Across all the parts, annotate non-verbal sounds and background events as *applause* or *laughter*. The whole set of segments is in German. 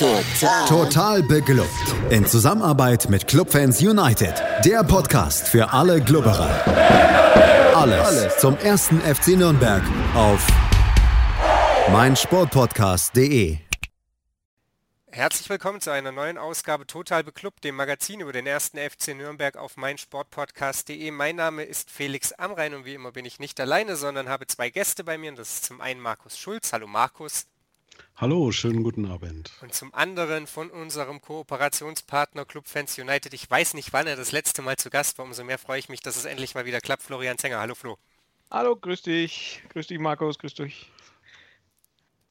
Total. Total beglückt. In Zusammenarbeit mit Clubfans United. Der Podcast für alle Glubberer. Alles, Alles zum ersten FC Nürnberg auf meinsportpodcast.de. Herzlich willkommen zu einer neuen Ausgabe Total Beklubbt, dem Magazin über den ersten FC Nürnberg auf meinsportpodcast.de. Mein Name ist Felix Amrein und wie immer bin ich nicht alleine, sondern habe zwei Gäste bei mir. Und das ist zum einen Markus Schulz. Hallo Markus. Hallo, schönen guten Abend. Und zum anderen von unserem Kooperationspartner Club Fans United. Ich weiß nicht, wann er das letzte Mal zu Gast war. Umso mehr freue ich mich, dass es endlich mal wieder klappt. Florian Zenger. Hallo Flo. Hallo, grüß dich. Grüß dich, Markus. Grüß dich.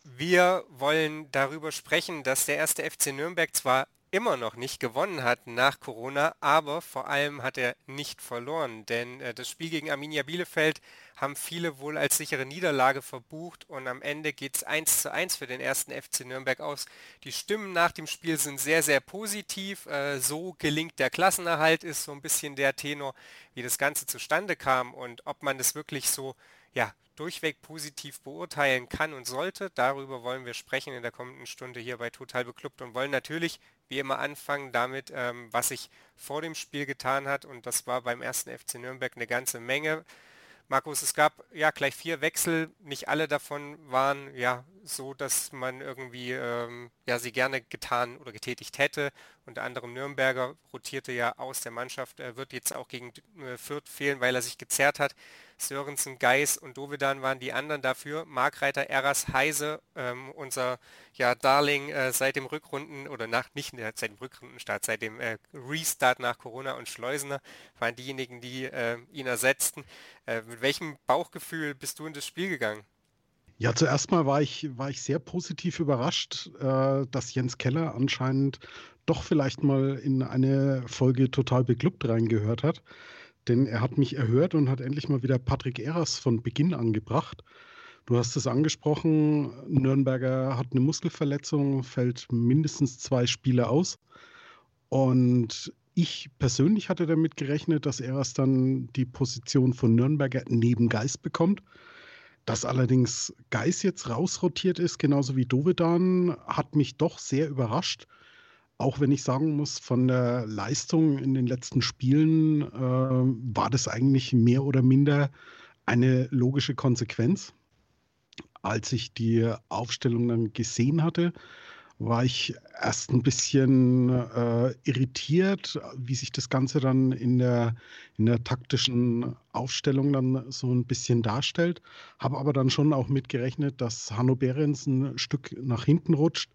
Wir wollen darüber sprechen, dass der erste FC Nürnberg zwar immer noch nicht gewonnen hat nach Corona, aber vor allem hat er nicht verloren, denn äh, das Spiel gegen Arminia Bielefeld haben viele wohl als sichere Niederlage verbucht und am Ende geht es 1 zu 1 für den ersten FC Nürnberg aus. Die Stimmen nach dem Spiel sind sehr, sehr positiv. Äh, so gelingt der Klassenerhalt, ist so ein bisschen der Tenor, wie das Ganze zustande kam und ob man das wirklich so ja, durchweg positiv beurteilen kann und sollte. Darüber wollen wir sprechen in der kommenden Stunde hier bei Total Beklubbt und wollen natürlich wie immer anfangen damit, ähm, was sich vor dem Spiel getan hat und das war beim ersten FC Nürnberg eine ganze Menge. Markus, es gab ja gleich vier Wechsel, nicht alle davon waren ja so, dass man irgendwie ähm, ja sie gerne getan oder getätigt hätte. Unter anderem Nürnberger rotierte ja aus der Mannschaft, er wird jetzt auch gegen äh, Fürth fehlen, weil er sich gezerrt hat. Sörensen, Geis und Dovedan waren die anderen dafür. Markreiter, Eras, Heise, ähm, unser ja, Darling äh, seit dem Rückrunden oder nach nicht seit dem Rückrundenstart, seit dem äh, Restart nach Corona und Schleusener waren diejenigen, die äh, ihn ersetzten. Äh, mit welchem Bauchgefühl bist du in das Spiel gegangen? Ja, zuerst mal war ich, war ich sehr positiv überrascht, äh, dass Jens Keller anscheinend doch vielleicht mal in eine Folge total beglückt reingehört hat. Denn er hat mich erhört und hat endlich mal wieder Patrick Eras von Beginn an gebracht. Du hast es angesprochen, Nürnberger hat eine Muskelverletzung, fällt mindestens zwei Spiele aus. Und ich persönlich hatte damit gerechnet, dass Eras dann die Position von Nürnberger neben Geist bekommt. Dass allerdings Geist jetzt rausrotiert ist, genauso wie Dovedan, hat mich doch sehr überrascht. Auch wenn ich sagen muss, von der Leistung in den letzten Spielen äh, war das eigentlich mehr oder minder eine logische Konsequenz. Als ich die Aufstellung dann gesehen hatte, war ich erst ein bisschen äh, irritiert, wie sich das Ganze dann in der, in der taktischen Aufstellung dann so ein bisschen darstellt. Habe aber dann schon auch mitgerechnet, dass Hanno Behrens ein Stück nach hinten rutscht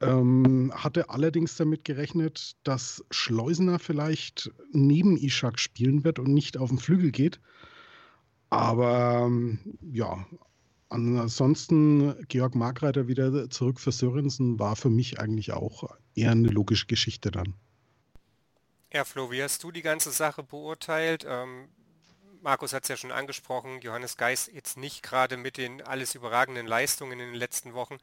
ähm, hatte allerdings damit gerechnet, dass Schleusener vielleicht neben Ishak spielen wird und nicht auf den Flügel geht. Aber ähm, ja, ansonsten Georg Markreiter wieder zurück für Sörensen war für mich eigentlich auch eher eine logische Geschichte dann. Ja, Flo, wie hast du die ganze Sache beurteilt? Ähm, Markus hat es ja schon angesprochen, Johannes Geis jetzt nicht gerade mit den alles überragenden Leistungen in den letzten Wochen.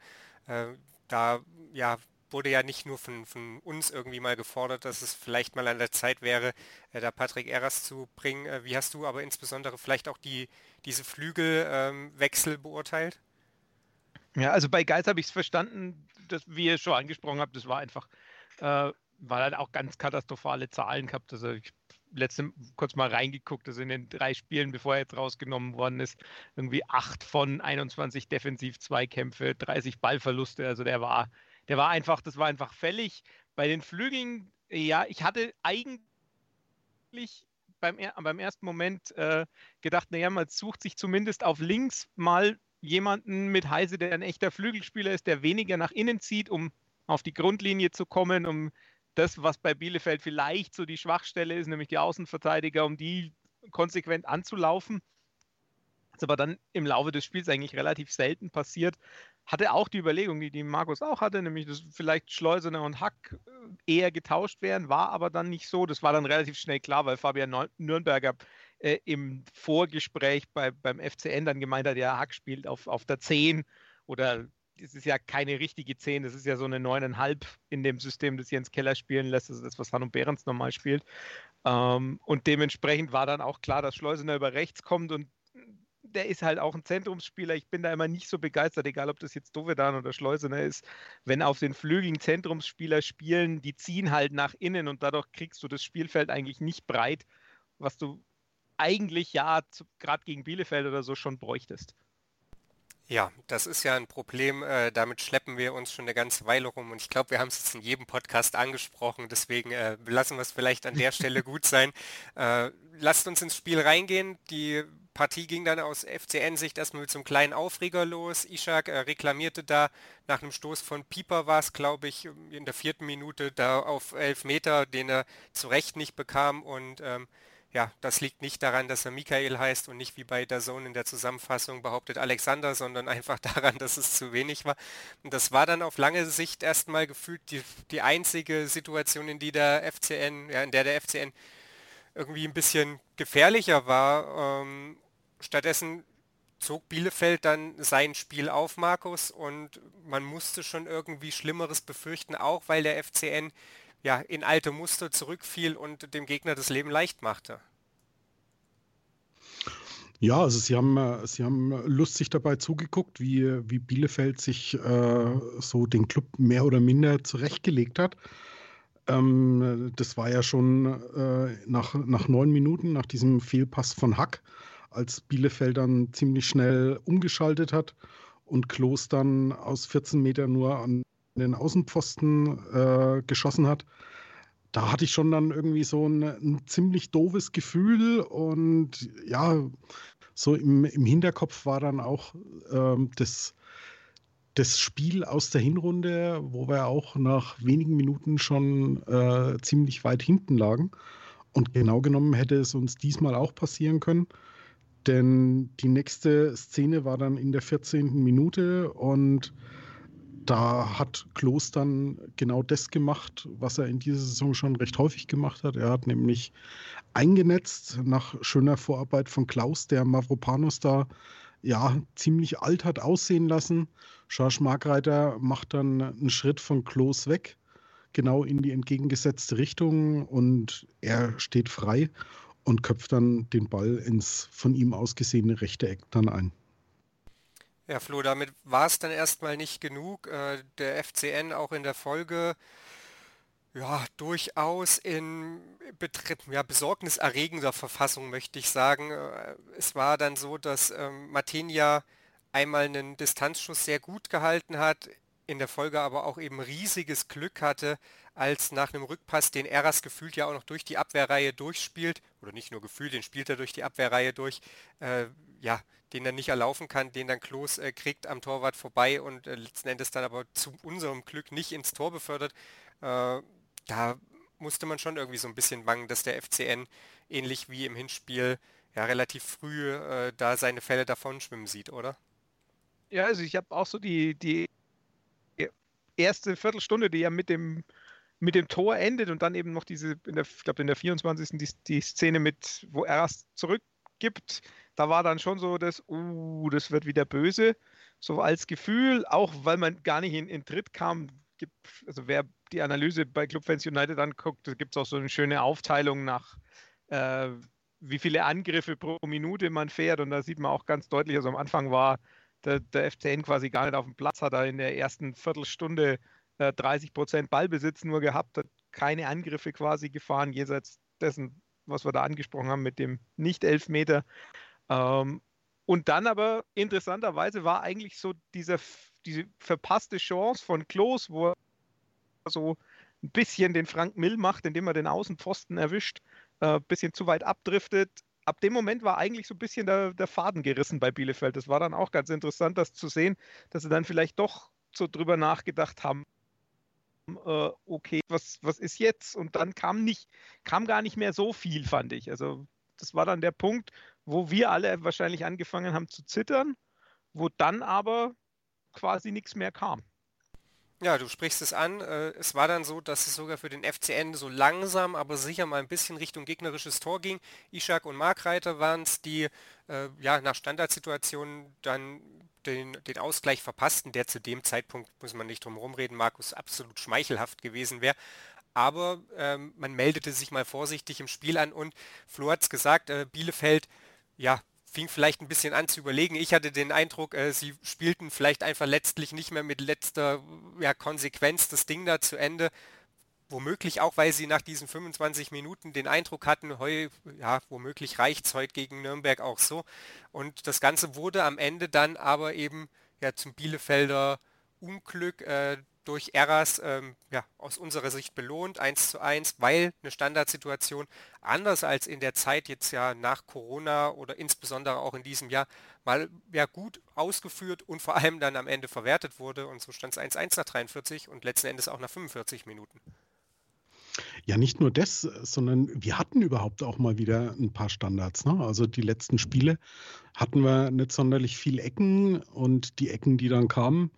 Äh, da ja, wurde ja nicht nur von, von, uns irgendwie mal gefordert, dass es vielleicht mal an der Zeit wäre, äh, da Patrick Eras zu bringen. Äh, wie hast du aber insbesondere vielleicht auch die, diese Flügelwechsel ähm, beurteilt? Ja, also bei Geis habe ich es verstanden, dass, wie ihr schon angesprochen habt, das war einfach, äh, weil er auch ganz katastrophale Zahlen gehabt. Also ich letzte kurz mal reingeguckt, also in den drei Spielen, bevor er jetzt rausgenommen worden ist, irgendwie acht von 21 Defensiv-Zweikämpfe, 30 Ballverluste. Also der war, der war einfach, das war einfach fällig. Bei den Flügeln, ja, ich hatte eigentlich beim, beim ersten Moment äh, gedacht, naja, man sucht sich zumindest auf links mal jemanden mit Heise, der ein echter Flügelspieler ist, der weniger nach innen zieht, um auf die Grundlinie zu kommen, um das, was bei Bielefeld vielleicht so die Schwachstelle ist, nämlich die Außenverteidiger, um die konsequent anzulaufen. Ist aber dann im Laufe des Spiels eigentlich relativ selten passiert. Hatte auch die Überlegung, die, die Markus auch hatte, nämlich dass vielleicht Schleusener und Hack äh, eher getauscht wären, war aber dann nicht so. Das war dann relativ schnell klar, weil Fabian Nürnberger äh, im Vorgespräch bei, beim FCN dann gemeint hat, ja, Hack spielt auf, auf der 10 oder es ist ja keine richtige 10, das ist ja so eine 9,5 in dem System, das Jens Keller spielen lässt. Das ist das, was Hanno Behrens normal spielt. Ähm, und dementsprechend war dann auch klar, dass Schleusener über rechts kommt und der ist halt auch ein Zentrumsspieler. Ich bin da immer nicht so begeistert, egal ob das jetzt Dovedan oder Schleusener ist. Wenn auf den Flügeln Zentrumsspieler spielen, die ziehen halt nach innen und dadurch kriegst du das Spielfeld eigentlich nicht breit, was du eigentlich ja gerade gegen Bielefeld oder so schon bräuchtest. Ja, das ist ja ein Problem, äh, damit schleppen wir uns schon eine ganze Weile rum und ich glaube, wir haben es jetzt in jedem Podcast angesprochen, deswegen äh, lassen wir es vielleicht an der Stelle *laughs* gut sein. Äh, lasst uns ins Spiel reingehen. Die Partie ging dann aus FCN-Sicht erstmal mit so einem kleinen Aufreger los. Ishak äh, reklamierte da nach einem Stoß von Pieper war es, glaube ich, in der vierten Minute da auf elf Meter, den er zu Recht nicht bekam und ähm, ja, das liegt nicht daran, dass er Michael heißt und nicht wie bei der Zone in der Zusammenfassung behauptet Alexander, sondern einfach *laughs* daran, dass es zu wenig war. Und das war dann auf lange Sicht erstmal gefühlt die, die einzige Situation, in die der FCN, ja, in der der FCN irgendwie ein bisschen gefährlicher war. Ähm, stattdessen zog Bielefeld dann sein Spiel auf, Markus, und man musste schon irgendwie Schlimmeres befürchten, auch weil der FCN ja, in alte Muster zurückfiel und dem Gegner das Leben leicht machte. Ja, also sie haben, äh, sie haben lustig dabei zugeguckt, wie, wie Bielefeld sich äh, so den Club mehr oder minder zurechtgelegt hat. Ähm, das war ja schon äh, nach, nach neun Minuten, nach diesem Fehlpass von Hack, als Bielefeld dann ziemlich schnell umgeschaltet hat und Klos dann aus 14 Metern nur an den Außenpfosten äh, geschossen hat, da hatte ich schon dann irgendwie so ein, ein ziemlich doofes Gefühl und ja, so im, im Hinterkopf war dann auch ähm, das, das Spiel aus der Hinrunde, wo wir auch nach wenigen Minuten schon äh, ziemlich weit hinten lagen. Und genau genommen hätte es uns diesmal auch passieren können. Denn die nächste Szene war dann in der 14. Minute und da hat Klos dann genau das gemacht, was er in dieser Saison schon recht häufig gemacht hat. Er hat nämlich eingenetzt nach schöner Vorarbeit von Klaus, der Mavropanos da ja ziemlich alt hat aussehen lassen. Schorsch Markreiter macht dann einen Schritt von Klos weg, genau in die entgegengesetzte Richtung und er steht frei und köpft dann den Ball ins von ihm ausgesehene rechte Eck dann ein. Ja, Flo, damit war es dann erstmal nicht genug. Äh, der FCN auch in der Folge ja, durchaus in ja, besorgniserregender Verfassung, möchte ich sagen. Äh, es war dann so, dass ähm, Martinia einmal einen Distanzschuss sehr gut gehalten hat, in der Folge aber auch eben riesiges Glück hatte, als nach einem Rückpass, den Eras gefühlt ja auch noch durch die Abwehrreihe durchspielt, oder nicht nur gefühlt, den spielt er durch die Abwehrreihe durch, äh, ja, den er nicht erlaufen kann, den dann Klos äh, kriegt am Torwart vorbei und äh, letzten Endes dann aber zu unserem Glück nicht ins Tor befördert. Äh, da musste man schon irgendwie so ein bisschen bangen, dass der FCN ähnlich wie im Hinspiel ja relativ früh äh, da seine Fälle davon schwimmen sieht, oder? Ja, also ich habe auch so die, die erste Viertelstunde, die ja mit dem mit dem Tor endet und dann eben noch diese, der, ich glaube in der 24. Die, die Szene mit, wo er es zurückgibt, da war dann schon so das, uh, das wird wieder böse. So als Gefühl, auch weil man gar nicht in, in Tritt kam, gibt, also wer die Analyse bei Clubfans United anguckt, da gibt es auch so eine schöne Aufteilung nach äh, wie viele Angriffe pro Minute man fährt und da sieht man auch ganz deutlich, also am Anfang war der, der FCN quasi gar nicht auf dem Platz, hat er in der ersten Viertelstunde äh, 30 Prozent Ballbesitz nur gehabt, hat keine Angriffe quasi gefahren, jenseits dessen, was wir da angesprochen haben mit dem Nicht-Elfmeter. Ähm, und dann aber interessanterweise war eigentlich so dieser, diese verpasste Chance von Klos, wo er so ein bisschen den Frank Mill macht, indem er den Außenpfosten erwischt, ein äh, bisschen zu weit abdriftet. Ab dem Moment war eigentlich so ein bisschen der, der Faden gerissen bei Bielefeld. Das war dann auch ganz interessant, das zu sehen, dass sie dann vielleicht doch so drüber nachgedacht haben, äh, okay, was, was ist jetzt? Und dann kam nicht, kam gar nicht mehr so viel, fand ich. Also das war dann der Punkt, wo wir alle wahrscheinlich angefangen haben zu zittern, wo dann aber quasi nichts mehr kam. Ja, du sprichst es an. Äh, es war dann so, dass es sogar für den FCN so langsam, aber sicher mal ein bisschen Richtung gegnerisches Tor ging. Ishak und Markreiter waren es, die äh, ja nach Standardsituationen dann den, den Ausgleich verpassten, der zu dem Zeitpunkt, muss man nicht drum rumreden, Markus absolut schmeichelhaft gewesen wäre. Aber ähm, man meldete sich mal vorsichtig im Spiel an und Flo hat es gesagt, äh, Bielefeld ja, fing vielleicht ein bisschen an zu überlegen. Ich hatte den Eindruck, äh, sie spielten vielleicht einfach letztlich nicht mehr mit letzter ja, Konsequenz das Ding da zu Ende. Womöglich auch, weil sie nach diesen 25 Minuten den Eindruck hatten, heu, ja, womöglich reicht es heute gegen Nürnberg auch so. Und das Ganze wurde am Ende dann aber eben ja, zum Bielefelder Unglück äh, durch Eras ähm, ja, aus unserer Sicht belohnt, 1 zu 1, weil eine Standardsituation anders als in der Zeit jetzt ja nach Corona oder insbesondere auch in diesem Jahr mal ja gut ausgeführt und vor allem dann am Ende verwertet wurde und so stand es 1-1 nach 43 und letzten Endes auch nach 45 Minuten. Ja, nicht nur das, sondern wir hatten überhaupt auch mal wieder ein paar Standards. Ne? Also die letzten Spiele hatten wir nicht sonderlich viel Ecken und die Ecken, die dann kamen,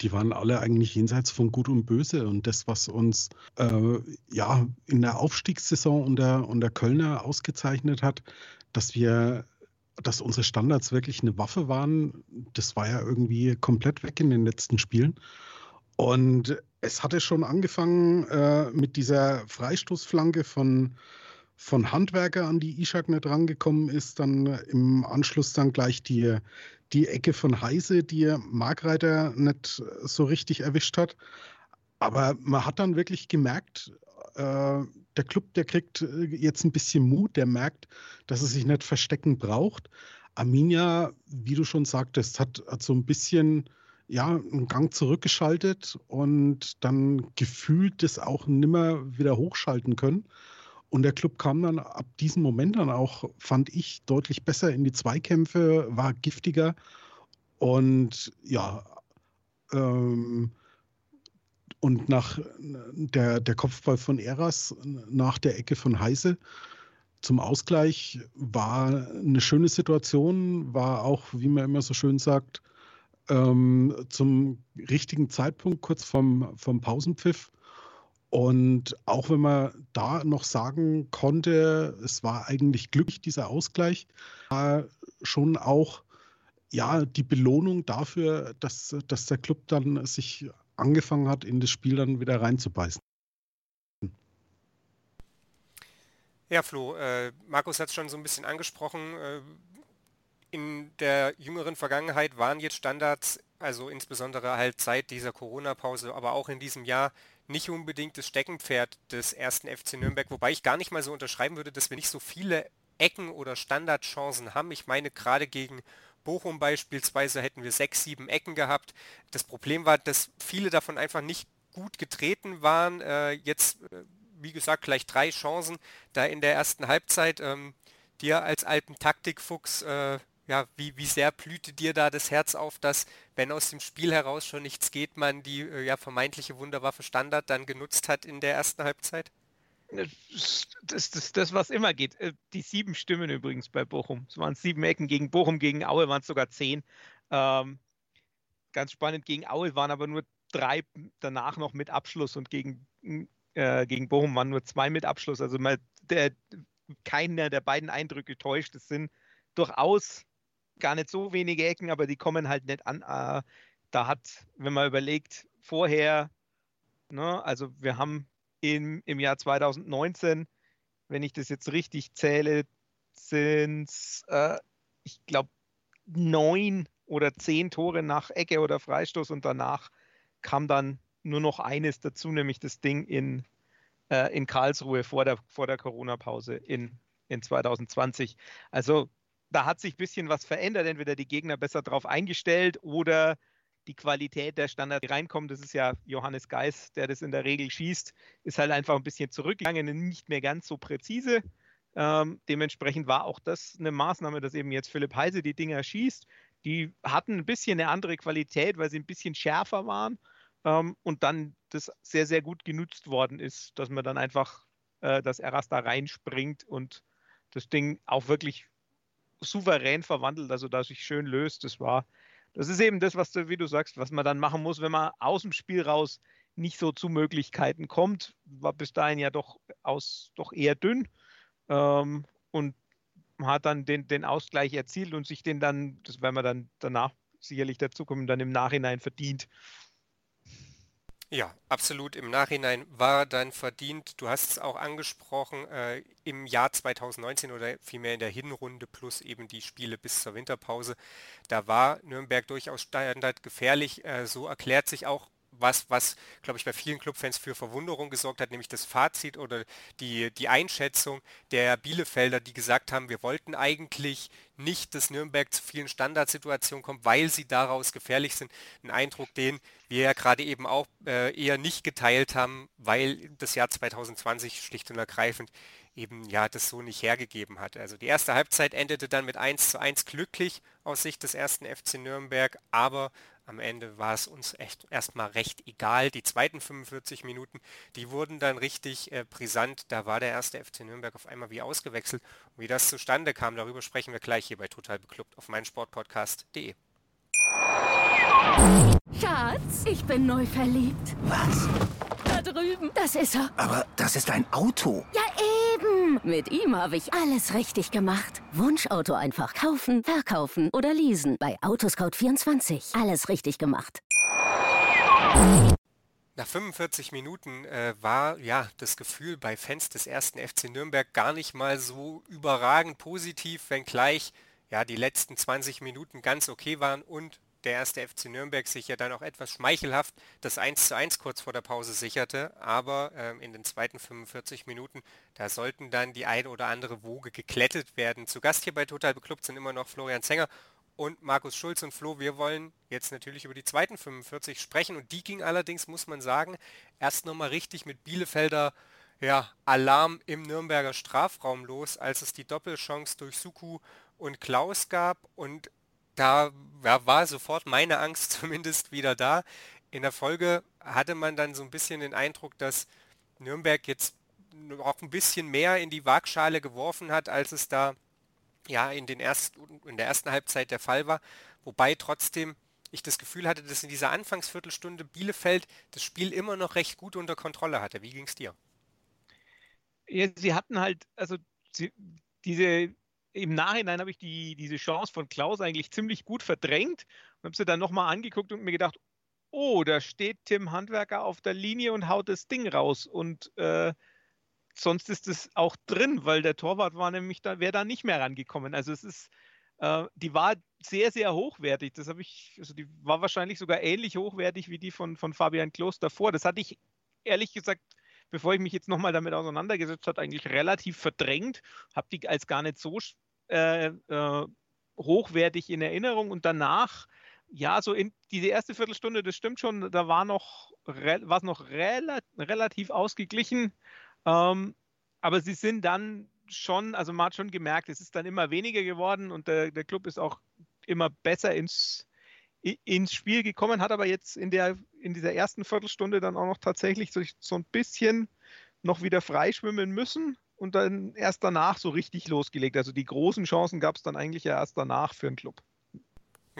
die waren alle eigentlich jenseits von Gut und Böse. Und das, was uns äh, ja in der Aufstiegssaison unter, unter Kölner ausgezeichnet hat, dass wir dass unsere Standards wirklich eine Waffe waren, das war ja irgendwie komplett weg in den letzten Spielen. Und es hatte schon angefangen äh, mit dieser Freistoßflanke von, von Handwerker, an die Ishak nicht rangekommen ist. Dann im Anschluss dann gleich die, die Ecke von Heise, die Markreiter nicht so richtig erwischt hat. Aber man hat dann wirklich gemerkt, äh, der Club, der kriegt jetzt ein bisschen Mut, der merkt, dass er sich nicht verstecken braucht. Arminia, wie du schon sagtest, hat, hat so ein bisschen ja, einen Gang zurückgeschaltet und dann gefühlt das auch nimmer wieder hochschalten können. Und der Club kam dann ab diesem Moment dann auch, fand ich, deutlich besser in die Zweikämpfe, war giftiger. Und ja, ähm, und nach der, der Kopfball von Eras nach der Ecke von Heise zum Ausgleich war eine schöne Situation, war auch, wie man immer so schön sagt, ähm, zum richtigen Zeitpunkt, kurz vom, vom Pausenpfiff. Und auch wenn man da noch sagen konnte, es war eigentlich glücklich, dieser Ausgleich, war schon auch ja, die Belohnung dafür, dass, dass der Club dann sich angefangen hat, in das Spiel dann wieder reinzubeißen. Ja, Flo, äh, Markus hat es schon so ein bisschen angesprochen. Äh, in der jüngeren Vergangenheit waren jetzt Standards, also insbesondere halt seit dieser Corona-Pause, aber auch in diesem Jahr nicht unbedingt das Steckenpferd des ersten FC Nürnberg, wobei ich gar nicht mal so unterschreiben würde, dass wir nicht so viele Ecken oder Standardchancen haben. Ich meine, gerade gegen Bochum beispielsweise hätten wir sechs, sieben Ecken gehabt. Das Problem war, dass viele davon einfach nicht gut getreten waren. Äh, jetzt, äh, wie gesagt, gleich drei Chancen da in der ersten Halbzeit. Ähm, dir als alten Taktikfuchs äh, ja, wie, wie sehr blühte dir da das Herz auf, dass, wenn aus dem Spiel heraus schon nichts geht, man die äh, ja, vermeintliche Wunderwaffe Standard dann genutzt hat in der ersten Halbzeit? Das ist das, was immer geht. Äh, die sieben Stimmen übrigens bei Bochum. Es waren sieben Ecken gegen Bochum, gegen Aue waren es sogar zehn. Ähm, ganz spannend, gegen Aue waren aber nur drei danach noch mit Abschluss und gegen, äh, gegen Bochum waren nur zwei mit Abschluss. Also mal der, keiner der beiden Eindrücke täuscht. Es sind durchaus gar nicht so wenige Ecken, aber die kommen halt nicht an. Äh, da hat, wenn man überlegt, vorher, ne, also wir haben im, im Jahr 2019, wenn ich das jetzt richtig zähle, sind es, äh, ich glaube, neun oder zehn Tore nach Ecke oder Freistoß und danach kam dann nur noch eines dazu, nämlich das Ding in, äh, in Karlsruhe vor der, vor der Corona-Pause in, in 2020. Also da hat sich ein bisschen was verändert, entweder die Gegner besser drauf eingestellt oder die Qualität der Standard, die reinkommt, das ist ja Johannes Geis, der das in der Regel schießt, ist halt einfach ein bisschen zurückgegangen, nicht mehr ganz so präzise. Ähm, dementsprechend war auch das eine Maßnahme, dass eben jetzt Philipp Heise die Dinger schießt. Die hatten ein bisschen eine andere Qualität, weil sie ein bisschen schärfer waren ähm, und dann das sehr, sehr gut genutzt worden ist, dass man dann einfach, äh, dass Eras da reinspringt und das Ding auch wirklich souverän verwandelt, also dass sich schön löst. Das war, das ist eben das, was du, wie du sagst, was man dann machen muss, wenn man aus dem Spiel raus nicht so zu Möglichkeiten kommt. War bis dahin ja doch aus doch eher dünn ähm, und hat dann den, den Ausgleich erzielt und sich den dann, das werden wir dann danach sicherlich dazukommen, dann im Nachhinein verdient. Ja, absolut. Im Nachhinein war dann verdient, du hast es auch angesprochen, äh, im Jahr 2019 oder vielmehr in der Hinrunde plus eben die Spiele bis zur Winterpause, da war Nürnberg durchaus standardgefährlich. Äh, so erklärt sich auch was, was, glaube ich, bei vielen Clubfans für Verwunderung gesorgt hat, nämlich das Fazit oder die, die Einschätzung der Bielefelder, die gesagt haben, wir wollten eigentlich nicht, dass Nürnberg zu vielen Standardsituationen kommt, weil sie daraus gefährlich sind. Ein Eindruck, den wir ja gerade eben auch äh, eher nicht geteilt haben, weil das Jahr 2020 schlicht und ergreifend eben ja das so nicht hergegeben hat. Also die erste Halbzeit endete dann mit 1 zu 1 glücklich aus Sicht des ersten FC Nürnberg, aber am Ende war es uns echt erstmal recht egal. Die zweiten 45 Minuten, die wurden dann richtig äh, brisant. Da war der erste FC Nürnberg auf einmal wie ausgewechselt. Und wie das zustande kam, darüber sprechen wir gleich hier bei Total Beklubbt auf meinsportpodcast.de. Schatz, ich bin neu verliebt. Was? Da drüben. Das ist er. Aber das ist ein Auto. Ja, Mit ihm habe ich alles richtig gemacht. Wunschauto einfach kaufen, verkaufen oder leasen. Bei Autoscout24. Alles richtig gemacht. Nach 45 Minuten äh, war ja das Gefühl bei Fans des ersten FC Nürnberg gar nicht mal so überragend positiv, wenngleich ja die letzten 20 Minuten ganz okay waren und der erste FC Nürnberg sich ja dann auch etwas schmeichelhaft das 1 zu 1 kurz vor der Pause sicherte, aber ähm, in den zweiten 45 Minuten, da sollten dann die eine oder andere Woge geklettet werden. Zu Gast hier bei Total Beklubbt sind immer noch Florian Zenger und Markus Schulz und Flo. Wir wollen jetzt natürlich über die zweiten 45 sprechen und die ging allerdings, muss man sagen, erst nochmal richtig mit Bielefelder ja, Alarm im Nürnberger Strafraum los, als es die Doppelchance durch Suku und Klaus gab und da ja, war sofort meine Angst *laughs* zumindest wieder da. In der Folge hatte man dann so ein bisschen den Eindruck, dass Nürnberg jetzt auch ein bisschen mehr in die Waagschale geworfen hat, als es da ja in, den ersten, in der ersten Halbzeit der Fall war. Wobei trotzdem ich das Gefühl hatte, dass in dieser Anfangsviertelstunde Bielefeld das Spiel immer noch recht gut unter Kontrolle hatte. Wie ging es dir? Ja, sie hatten halt, also sie, diese im Nachhinein habe ich die, diese Chance von Klaus eigentlich ziemlich gut verdrängt und habe sie dann nochmal angeguckt und mir gedacht, oh, da steht Tim Handwerker auf der Linie und haut das Ding raus. Und äh, sonst ist es auch drin, weil der Torwart war nämlich da, wäre da nicht mehr rangekommen. Also es ist, äh, die war sehr, sehr hochwertig. Das habe ich, also die war wahrscheinlich sogar ähnlich hochwertig wie die von, von Fabian Klos davor. Das hatte ich ehrlich gesagt bevor ich mich jetzt nochmal damit auseinandergesetzt habe, eigentlich relativ verdrängt, habe die als gar nicht so äh, äh, hochwertig in Erinnerung. Und danach, ja, so in diese erste Viertelstunde, das stimmt schon, da war noch, war es noch rela relativ ausgeglichen, ähm, aber sie sind dann schon, also man hat schon gemerkt, es ist dann immer weniger geworden und der, der Club ist auch immer besser ins, ins Spiel gekommen, hat aber jetzt in, der, in dieser ersten Viertelstunde dann auch noch tatsächlich so, so ein bisschen noch wieder freischwimmen müssen und dann erst danach so richtig losgelegt. Also die großen Chancen gab es dann eigentlich ja erst danach für den Club.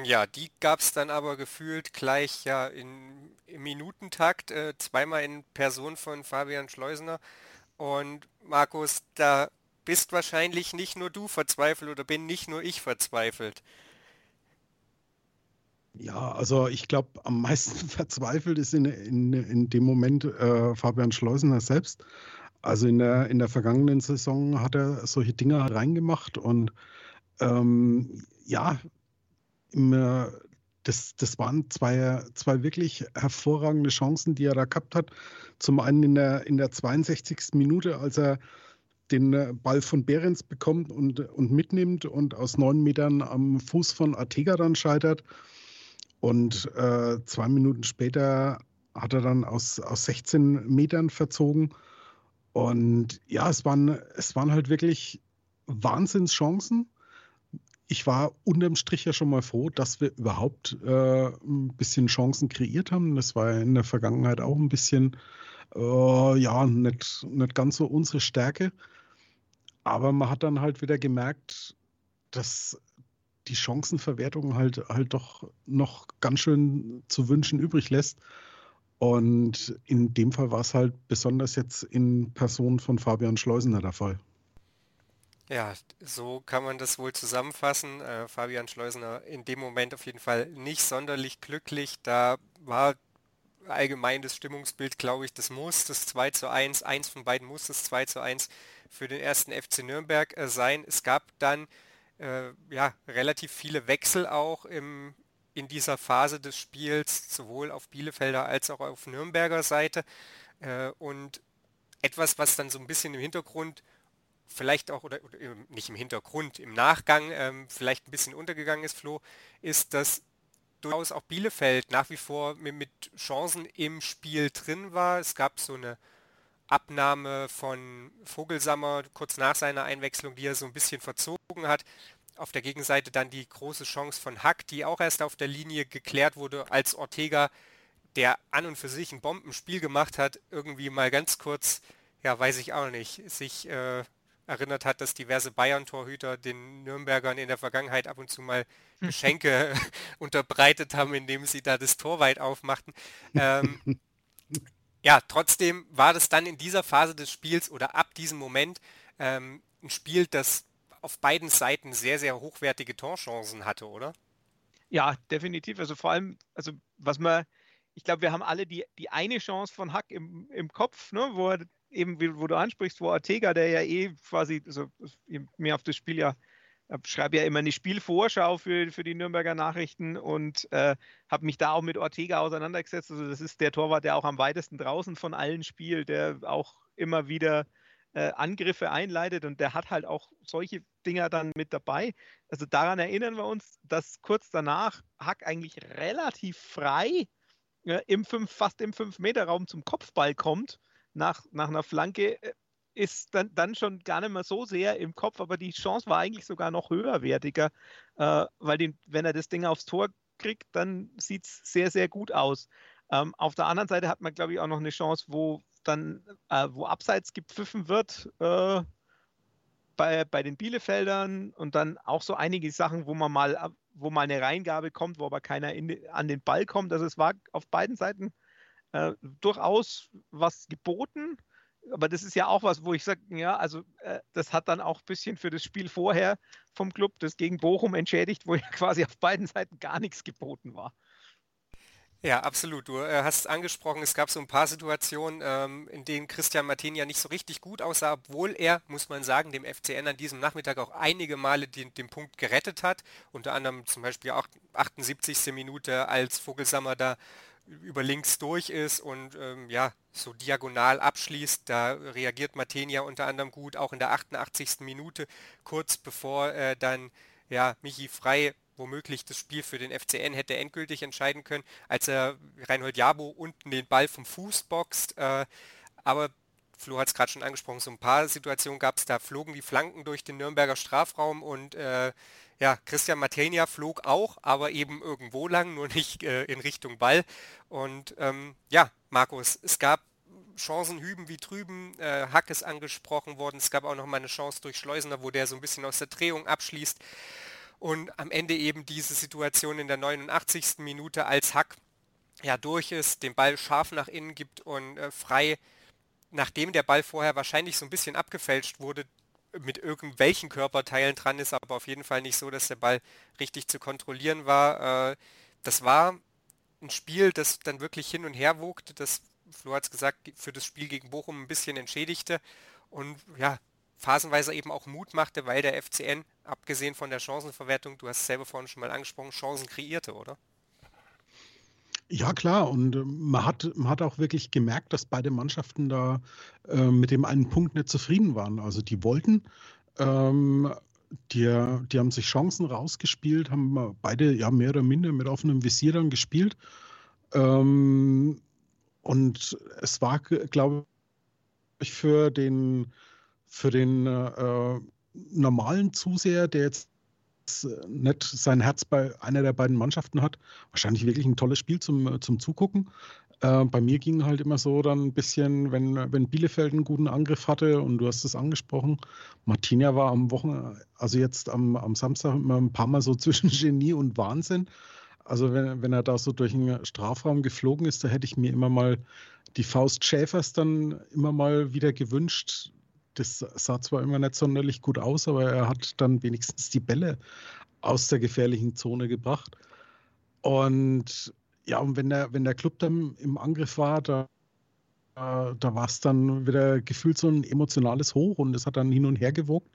Ja, die gab es dann aber gefühlt gleich ja in, im Minutentakt, äh, zweimal in Person von Fabian Schleusener. Und Markus, da bist wahrscheinlich nicht nur du verzweifelt oder bin nicht nur ich verzweifelt. Ja, also ich glaube, am meisten *laughs* verzweifelt ist in, in, in dem Moment äh, Fabian Schleusener selbst. Also in der, in der vergangenen Saison hat er solche Dinger reingemacht und ähm, ja, im, das, das waren zwei, zwei wirklich hervorragende Chancen, die er da gehabt hat. Zum einen in der, in der 62. Minute, als er den Ball von Behrens bekommt und, und mitnimmt und aus neun Metern am Fuß von Artega dann scheitert. Und äh, zwei Minuten später hat er dann aus, aus 16 Metern verzogen. Und ja, es waren, es waren halt wirklich Wahnsinnschancen. Ich war unterm Strich ja schon mal froh, dass wir überhaupt äh, ein bisschen Chancen kreiert haben. Das war in der Vergangenheit auch ein bisschen, äh, ja, nicht, nicht ganz so unsere Stärke. Aber man hat dann halt wieder gemerkt, dass die Chancenverwertung halt, halt doch noch ganz schön zu wünschen übrig lässt. Und in dem Fall war es halt besonders jetzt in Person von Fabian Schleusener der Fall. Ja, so kann man das wohl zusammenfassen. Äh, Fabian Schleusener in dem Moment auf jeden Fall nicht sonderlich glücklich. Da war allgemeines Stimmungsbild, glaube ich, das muss das 2 zu 1, eins von beiden muss das 2 zu 1 für den ersten FC Nürnberg äh, sein. Es gab dann äh, ja, relativ viele Wechsel auch im, in dieser Phase des Spiels, sowohl auf Bielefelder als auch auf Nürnberger Seite. Äh, und etwas, was dann so ein bisschen im Hintergrund vielleicht auch, oder, oder nicht im Hintergrund, im Nachgang ähm, vielleicht ein bisschen untergegangen ist, Flo, ist, dass durchaus auch Bielefeld nach wie vor mit, Chancen im Spiel drin war. Es gab so eine Abnahme von Vogelsammer kurz nach seiner Einwechslung, die er so ein bisschen verzogen hat. Auf der Gegenseite dann die große Chance von Hack, die auch erst auf der Linie geklärt wurde, als Ortega, der an und für sich ein Bombenspiel gemacht hat, irgendwie mal ganz kurz, ja, weiß ich auch nicht, sich äh, erinnert hat, dass diverse Bayern-Torhüter den Nürnbergern in der Vergangenheit ab und zu mal Geschenke *laughs* unterbreitet haben, indem sie da das Tor weit aufmachten. Ähm, *laughs* ja, trotzdem war das dann in dieser Phase des Spiels oder ab diesem Moment ähm, ein Spiel, das auf beiden Seiten sehr, sehr hochwertige Torchancen hatte, oder? Ja, definitiv. Also vor allem, also was man, ich glaube, wir haben alle die, die eine Chance von Hack im, im Kopf, ne, wo er eben, wo du ansprichst, wo Ortega, der ja eh quasi, also mir auf das Spiel ja schreibe ja immer eine Spielvorschau für, für die Nürnberger Nachrichten und äh, habe mich da auch mit Ortega auseinandergesetzt. Also das ist der Torwart, der auch am weitesten draußen von allen spielt, der auch immer wieder äh, Angriffe einleitet und der hat halt auch solche Dinger dann mit dabei. Also daran erinnern wir uns, dass kurz danach Hack eigentlich relativ frei äh, im fünf, fast im 5-Meter-Raum zum Kopfball kommt, nach, nach einer Flanke äh, ist dann, dann schon gar nicht mehr so sehr im Kopf, aber die Chance war eigentlich sogar noch höherwertiger, äh, weil den, wenn er das Ding aufs Tor kriegt, dann sieht es sehr, sehr gut aus. Ähm, auf der anderen Seite hat man, glaube ich, auch noch eine Chance, wo dann, äh, wo abseits gepfiffen wird äh, bei, bei den Bielefeldern und dann auch so einige Sachen, wo man mal, wo mal eine Reingabe kommt, wo aber keiner in, an den Ball kommt. Also es war auf beiden Seiten äh, durchaus was geboten aber das ist ja auch was, wo ich sage, ja, also äh, das hat dann auch ein bisschen für das Spiel vorher vom Club, das gegen Bochum entschädigt, wo ja *laughs* quasi auf beiden Seiten gar nichts geboten war. Ja, absolut. Du äh, hast angesprochen, es gab so ein paar Situationen, ähm, in denen Christian Martin ja nicht so richtig gut aussah, obwohl er, muss man sagen, dem FCN an diesem Nachmittag auch einige Male den, den Punkt gerettet hat. Unter anderem zum Beispiel auch 78. Minute, als Vogelsammer da über links durch ist und ähm, ja, so diagonal abschließt. Da reagiert Matenia unter anderem gut, auch in der 88. Minute, kurz bevor äh, dann ja, Michi Frei womöglich das Spiel für den FCN hätte endgültig entscheiden können, als er Reinhold Jabo unten den Ball vom Fuß boxt. Äh, aber Flo hat es gerade schon angesprochen, so ein paar Situationen gab es, da flogen die Flanken durch den Nürnberger Strafraum und äh, ja, Christian Matenia flog auch, aber eben irgendwo lang, nur nicht äh, in Richtung Ball. Und ähm, ja, Markus, es gab Chancen hüben wie drüben. Äh, Hack ist angesprochen worden. Es gab auch noch mal eine Chance durch Schleusener, wo der so ein bisschen aus der Drehung abschließt. Und am Ende eben diese Situation in der 89. Minute, als Hack ja durch ist, den Ball scharf nach innen gibt und äh, frei, nachdem der Ball vorher wahrscheinlich so ein bisschen abgefälscht wurde, mit irgendwelchen Körperteilen dran ist, aber auf jeden Fall nicht so, dass der Ball richtig zu kontrollieren war. Äh, das war ein Spiel, das dann wirklich hin und her wogte, das, Flo hat es gesagt, für das Spiel gegen Bochum ein bisschen entschädigte und ja, phasenweise eben auch Mut machte, weil der FCN, abgesehen von der Chancenverwertung, du hast es selber vorhin schon mal angesprochen, Chancen kreierte, oder? Ja, klar. Und äh, man hat, man hat auch wirklich gemerkt, dass beide Mannschaften da äh, mit dem einen Punkt nicht zufrieden waren. Also die wollten, ähm, die, die haben sich Chancen rausgespielt, haben beide ja mehr oder minder mit offenem Visier dann gespielt. Ähm, und es war, glaube ich, für den, für den äh, normalen Zuseher, der jetzt äh, nicht sein Herz bei einer der beiden Mannschaften hat. Wahrscheinlich wirklich ein tolles Spiel zum, äh, zum Zugucken. Äh, bei mir ging halt immer so dann ein bisschen, wenn, wenn Bielefeld einen guten Angriff hatte und du hast es angesprochen, Martina war am Wochenende, also jetzt am, am Samstag immer ein paar Mal so *laughs* zwischen Genie und Wahnsinn. Also wenn, wenn er da so durch den Strafraum geflogen ist, da hätte ich mir immer mal die Faust Schäfers dann immer mal wieder gewünscht, das sah zwar immer nicht sonderlich gut aus, aber er hat dann wenigstens die Bälle aus der gefährlichen Zone gebracht. Und ja, und wenn der, wenn der Club dann im Angriff war, da, da war es dann wieder gefühlt so ein emotionales Hoch und es hat dann hin und her gewogt.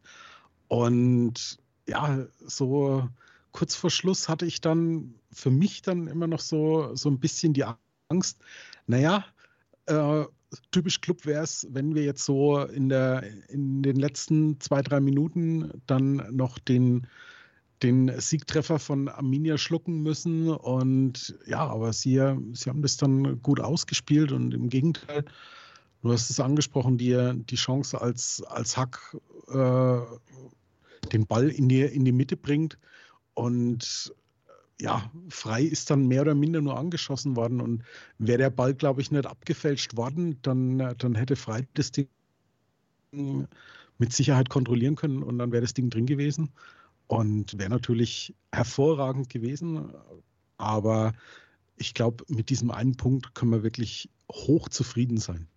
Und ja, so kurz vor Schluss hatte ich dann für mich dann immer noch so, so ein bisschen die Angst, naja, äh, typisch Club wäre es, wenn wir jetzt so in, der, in den letzten zwei, drei Minuten dann noch den, den Siegtreffer von Arminia schlucken müssen. Und ja, aber sie, sie haben das dann gut ausgespielt und im Gegenteil, du hast es angesprochen, die, die Chance als, als Hack äh, den Ball in die, in die Mitte bringt. Und ja, frei ist dann mehr oder minder nur angeschossen worden. Und wäre der Ball, glaube ich, nicht abgefälscht worden, dann, dann hätte frei das Ding mit Sicherheit kontrollieren können und dann wäre das Ding drin gewesen. Und wäre natürlich hervorragend gewesen. Aber ich glaube, mit diesem einen Punkt können wir wirklich hoch zufrieden sein.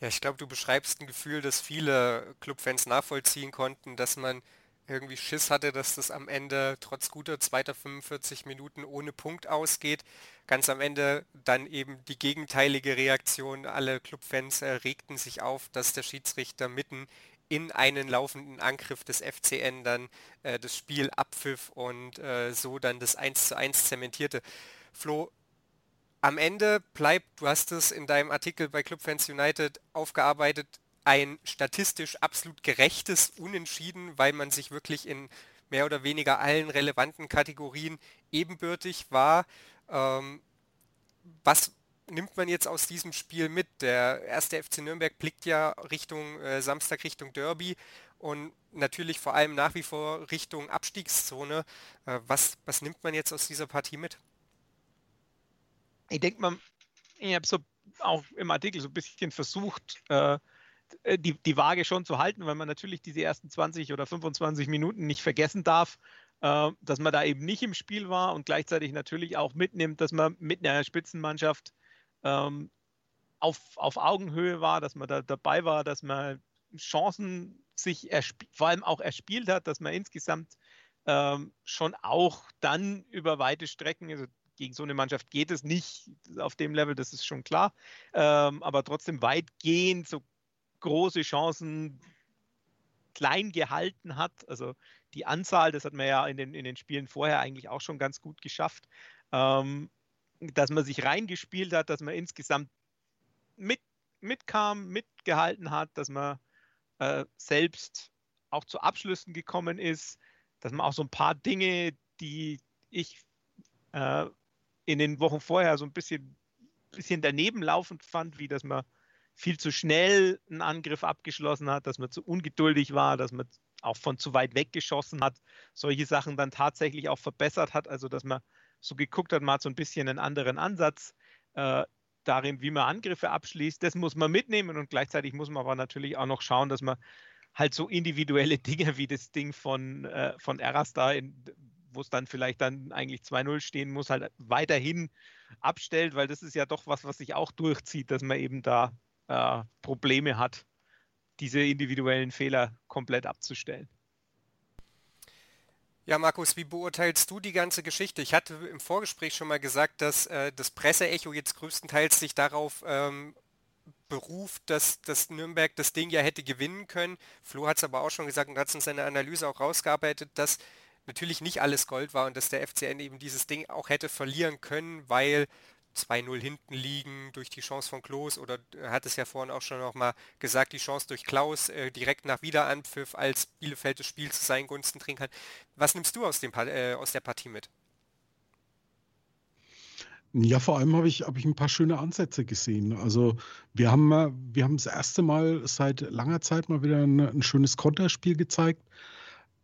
Ja, ich glaube, du beschreibst ein Gefühl, das viele Clubfans nachvollziehen konnten, dass man irgendwie Schiss hatte, dass das am Ende trotz guter zweiter 45 Minuten ohne Punkt ausgeht. Ganz am Ende dann eben die gegenteilige Reaktion. Alle Clubfans äh, regten sich auf, dass der Schiedsrichter mitten in einen laufenden Angriff des FCN dann äh, das Spiel abpfiff und äh, so dann das 1 zu 1 zementierte. Flo, am Ende bleibt, du hast es in deinem Artikel bei Clubfans United aufgearbeitet, ein statistisch absolut gerechtes Unentschieden, weil man sich wirklich in mehr oder weniger allen relevanten Kategorien ebenbürtig war. Ähm, was nimmt man jetzt aus diesem Spiel mit? Der erste FC Nürnberg blickt ja Richtung äh, Samstag Richtung Derby und natürlich vor allem nach wie vor Richtung Abstiegszone. Äh, was, was nimmt man jetzt aus dieser Partie mit? Ich denke mal, ich habe so auch im Artikel so ein bisschen versucht, äh, die, die Waage schon zu halten, weil man natürlich diese ersten 20 oder 25 Minuten nicht vergessen darf, äh, dass man da eben nicht im Spiel war und gleichzeitig natürlich auch mitnimmt, dass man mit einer Spitzenmannschaft ähm, auf, auf Augenhöhe war, dass man da dabei war, dass man Chancen sich vor allem auch erspielt hat, dass man insgesamt ähm, schon auch dann über weite Strecken, also gegen so eine Mannschaft geht es nicht auf dem Level, das ist schon klar, ähm, aber trotzdem weitgehend so große Chancen klein gehalten hat. Also die Anzahl, das hat man ja in den, in den Spielen vorher eigentlich auch schon ganz gut geschafft, ähm, dass man sich reingespielt hat, dass man insgesamt mit, mitkam, mitgehalten hat, dass man äh, selbst auch zu Abschlüssen gekommen ist, dass man auch so ein paar Dinge, die ich äh, in den Wochen vorher so ein bisschen, bisschen daneben laufend fand, wie dass man viel zu schnell einen Angriff abgeschlossen hat, dass man zu ungeduldig war, dass man auch von zu weit weg geschossen hat, solche Sachen dann tatsächlich auch verbessert hat, also dass man so geguckt hat, mal so ein bisschen einen anderen Ansatz äh, darin, wie man Angriffe abschließt. Das muss man mitnehmen und gleichzeitig muss man aber natürlich auch noch schauen, dass man halt so individuelle *laughs* Dinge wie das Ding von, äh, von Erasta, wo es dann vielleicht dann eigentlich 2-0 stehen muss, halt weiterhin abstellt, weil das ist ja doch was, was sich auch durchzieht, dass man eben da äh, Probleme hat, diese individuellen Fehler komplett abzustellen. Ja, Markus, wie beurteilst du die ganze Geschichte? Ich hatte im Vorgespräch schon mal gesagt, dass äh, das Presseecho jetzt größtenteils sich darauf ähm, beruft, dass, dass Nürnberg das Ding ja hätte gewinnen können. Flo hat es aber auch schon gesagt und hat es in seiner Analyse auch rausgearbeitet, dass natürlich nicht alles Gold war und dass der FCN eben dieses Ding auch hätte verlieren können, weil 2-0 hinten liegen durch die Chance von Klos oder er hat es ja vorhin auch schon noch mal gesagt, die Chance durch Klaus äh, direkt nach Wiederanpfiff als Bielefeld das Spiel zu seinen Gunsten trinken kann. Was nimmst du aus, dem, äh, aus der Partie mit? Ja, vor allem habe ich, hab ich ein paar schöne Ansätze gesehen. Also wir haben, wir haben das erste Mal seit langer Zeit mal wieder ein, ein schönes Konterspiel gezeigt.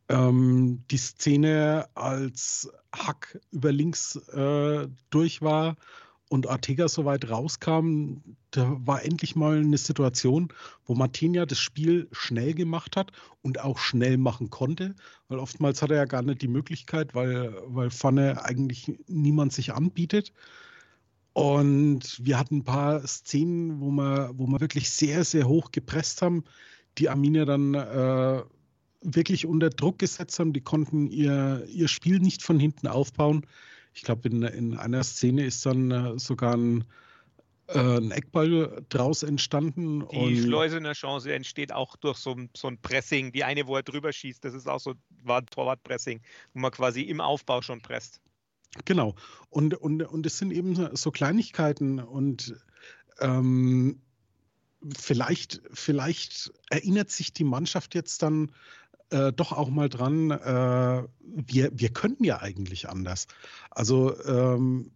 Ähm, die Szene, als Hack über links äh, durch war und Ortega so weit rauskam, da war endlich mal eine Situation, wo Martinia das Spiel schnell gemacht hat und auch schnell machen konnte, weil oftmals hat er ja gar nicht die Möglichkeit, weil, weil vorne eigentlich niemand sich anbietet. Und wir hatten ein paar Szenen, wo wir, wo wir wirklich sehr, sehr hoch gepresst haben, die Arminia dann äh, wirklich unter Druck gesetzt haben. Die konnten ihr, ihr Spiel nicht von hinten aufbauen Ich glaube, in, in einer Szene ist dann äh, sogar ein, äh, ein Eckball draus entstanden. Die Schleusener Chance entsteht auch durch so, so ein Pressing. Die eine, wo er drüber schießt, das ist auch so, war ein Torwartpressing, wo man quasi im Aufbau schon presst. Genau. Und, und, und es sind eben so Kleinigkeiten und ähm, vielleicht, vielleicht erinnert sich die Mannschaft jetzt dann äh, doch auch mal dran, äh, wir, wir könnten ja eigentlich anders. Also ähm,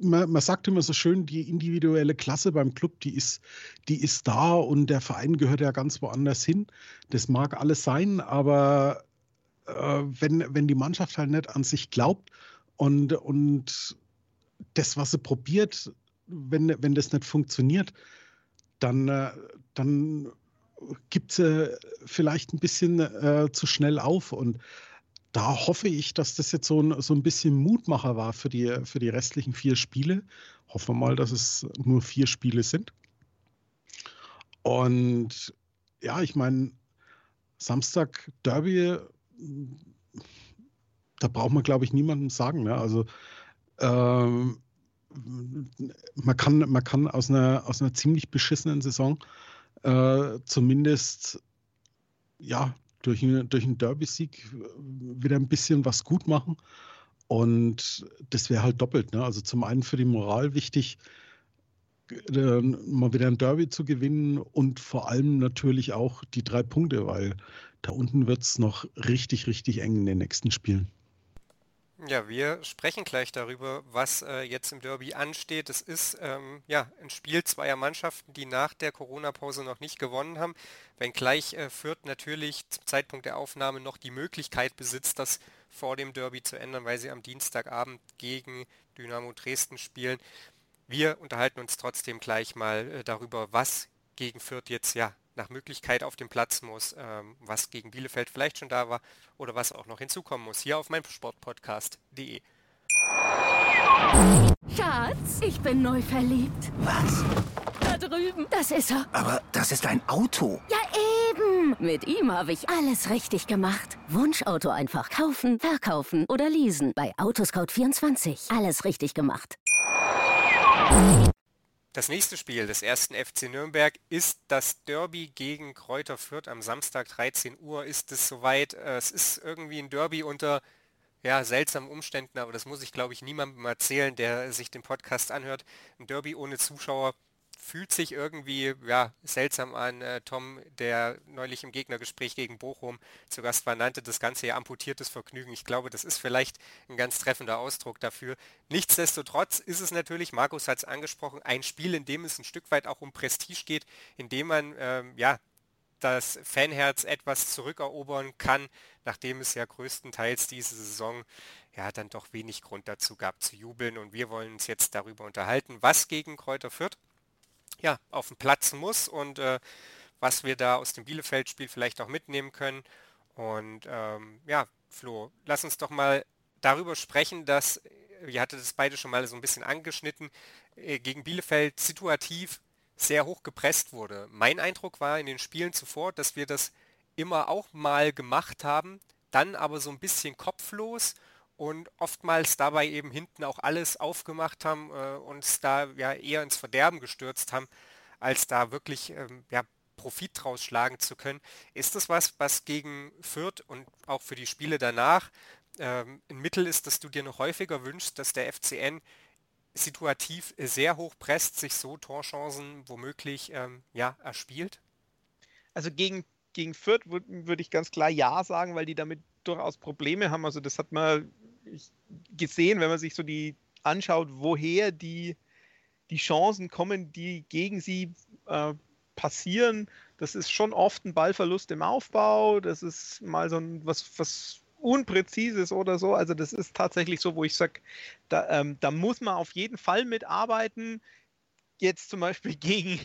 man, man, sagt immer so schön, die individuelle Klasse beim Club, die ist, die ist da und der Verein gehört ja ganz woanders hin. Das mag alles sein, aber äh, wenn, wenn die Mannschaft halt nicht an sich glaubt und, und das, was sie probiert, wenn, wenn das nicht funktioniert, dann, äh, dann gibt sie vielleicht ein bisschen äh, zu schnell auf. Und da hoffe ich, dass das jetzt so ein, so ein bisschen Mutmacher war für die, für die restlichen vier Spiele. Hoffen wir mal, dass es nur vier Spiele sind. Und ja, ich meine, Samstag Derby, da braucht man, glaube ich, niemandem sagen. Ne? Also ähm, man, kann, man kann aus einer, aus einer ziemlich beschissenen Saison äh, zumindest ja, durch, durch einen Derby-Sieg wieder ein bisschen was gut machen. Und das wäre halt doppelt. Ne? Also zum einen für die Moral wichtig, äh, mal wieder ein Derby zu gewinnen und vor allem natürlich auch die drei Punkte, weil da unten wird es noch richtig, richtig eng in den nächsten Spielen. Ja, wir sprechen gleich darüber, was äh, jetzt im Derby ansteht. Es ist ähm, ja ein Spiel zweier Mannschaften, die nach der Corona-Pause noch nicht gewonnen haben, wenngleich äh, Fürth natürlich zum Zeitpunkt der Aufnahme noch die Möglichkeit besitzt, das vor dem Derby zu ändern, weil sie am Dienstagabend gegen Dynamo Dresden spielen. Wir unterhalten uns trotzdem gleich mal äh, darüber, was gegen Fürth jetzt ja nach Möglichkeit auf dem Platz muss, ähm, was gegen Bielefeld vielleicht schon da war oder was auch noch hinzukommen muss, hier auf meinem Sportpodcast.de. Schatz, ich bin neu verliebt. Was? Da drüben. Das ist er. Aber das ist ein Auto. Ja, eben. Mit ihm habe ich alles richtig gemacht. Wunschauto einfach kaufen, verkaufen oder leasen. Bei Autoscout24. Alles richtig gemacht. Das nächste Spiel des ersten FC Nürnberg ist das Derby gegen Kräuter Fürth am Samstag 13 Uhr. Ist es soweit? Äh, es ist irgendwie ein Derby unter ja, seltsamen Umständen, aber das muss ich glaube ich niemandem erzählen, der sich den Podcast anhört. Ein Derby ohne Zuschauer fühlt sich irgendwie ja, seltsam an. Äh, Tom, der neulich im Gegnergespräch gegen Bochum zu Gast war, nannte das Ganze ja amputiertes Vergnügen. Ich glaube, das ist vielleicht ein ganz treffender Ausdruck dafür. Nichtsdestotrotz ist es natürlich, Markus hat es angesprochen, ein Spiel, in dem es ein Stück weit auch um Prestige geht, in dem man ähm, ja, das Fanherz etwas zurückerobern kann, nachdem es ja größtenteils diese Saison ja dann doch wenig Grund dazu gab zu jubeln. Und wir wollen uns jetzt darüber unterhalten, was gegen Kräuter führt ja, auf dem Platz muss und äh, was wir da aus dem Bielefeld-Spiel vielleicht auch mitnehmen können. Und ähm, ja, Flo, lass uns doch mal darüber sprechen, dass, ihr hattet das beide schon mal so ein bisschen angeschnitten, äh, gegen Bielefeld situativ sehr hoch gepresst wurde. Mein Eindruck war in den Spielen zuvor, dass wir das immer auch mal gemacht haben, dann aber so ein bisschen kopflos und oftmals dabei eben hinten auch alles aufgemacht haben, äh, uns da ja eher ins Verderben gestürzt haben, als da wirklich ähm, ja, Profit draus schlagen zu können. Ist das was, was gegen Fürth und auch für die Spiele danach ähm, ein Mittel ist, dass du dir noch häufiger wünschst, dass der FCN situativ sehr hoch presst, sich so Torchancen womöglich ähm, ja, erspielt? Also gegen, gegen Fürth würde würd ich ganz klar Ja sagen, weil die damit durchaus Probleme haben. Also das hat man gesehen, wenn man sich so die anschaut, woher die, die Chancen kommen, die gegen sie äh, passieren. Das ist schon oft ein Ballverlust im Aufbau, das ist mal so ein was, was Unpräzises oder so. Also das ist tatsächlich so, wo ich sage, da, ähm, da muss man auf jeden Fall mitarbeiten. Jetzt zum Beispiel *laughs* gegen,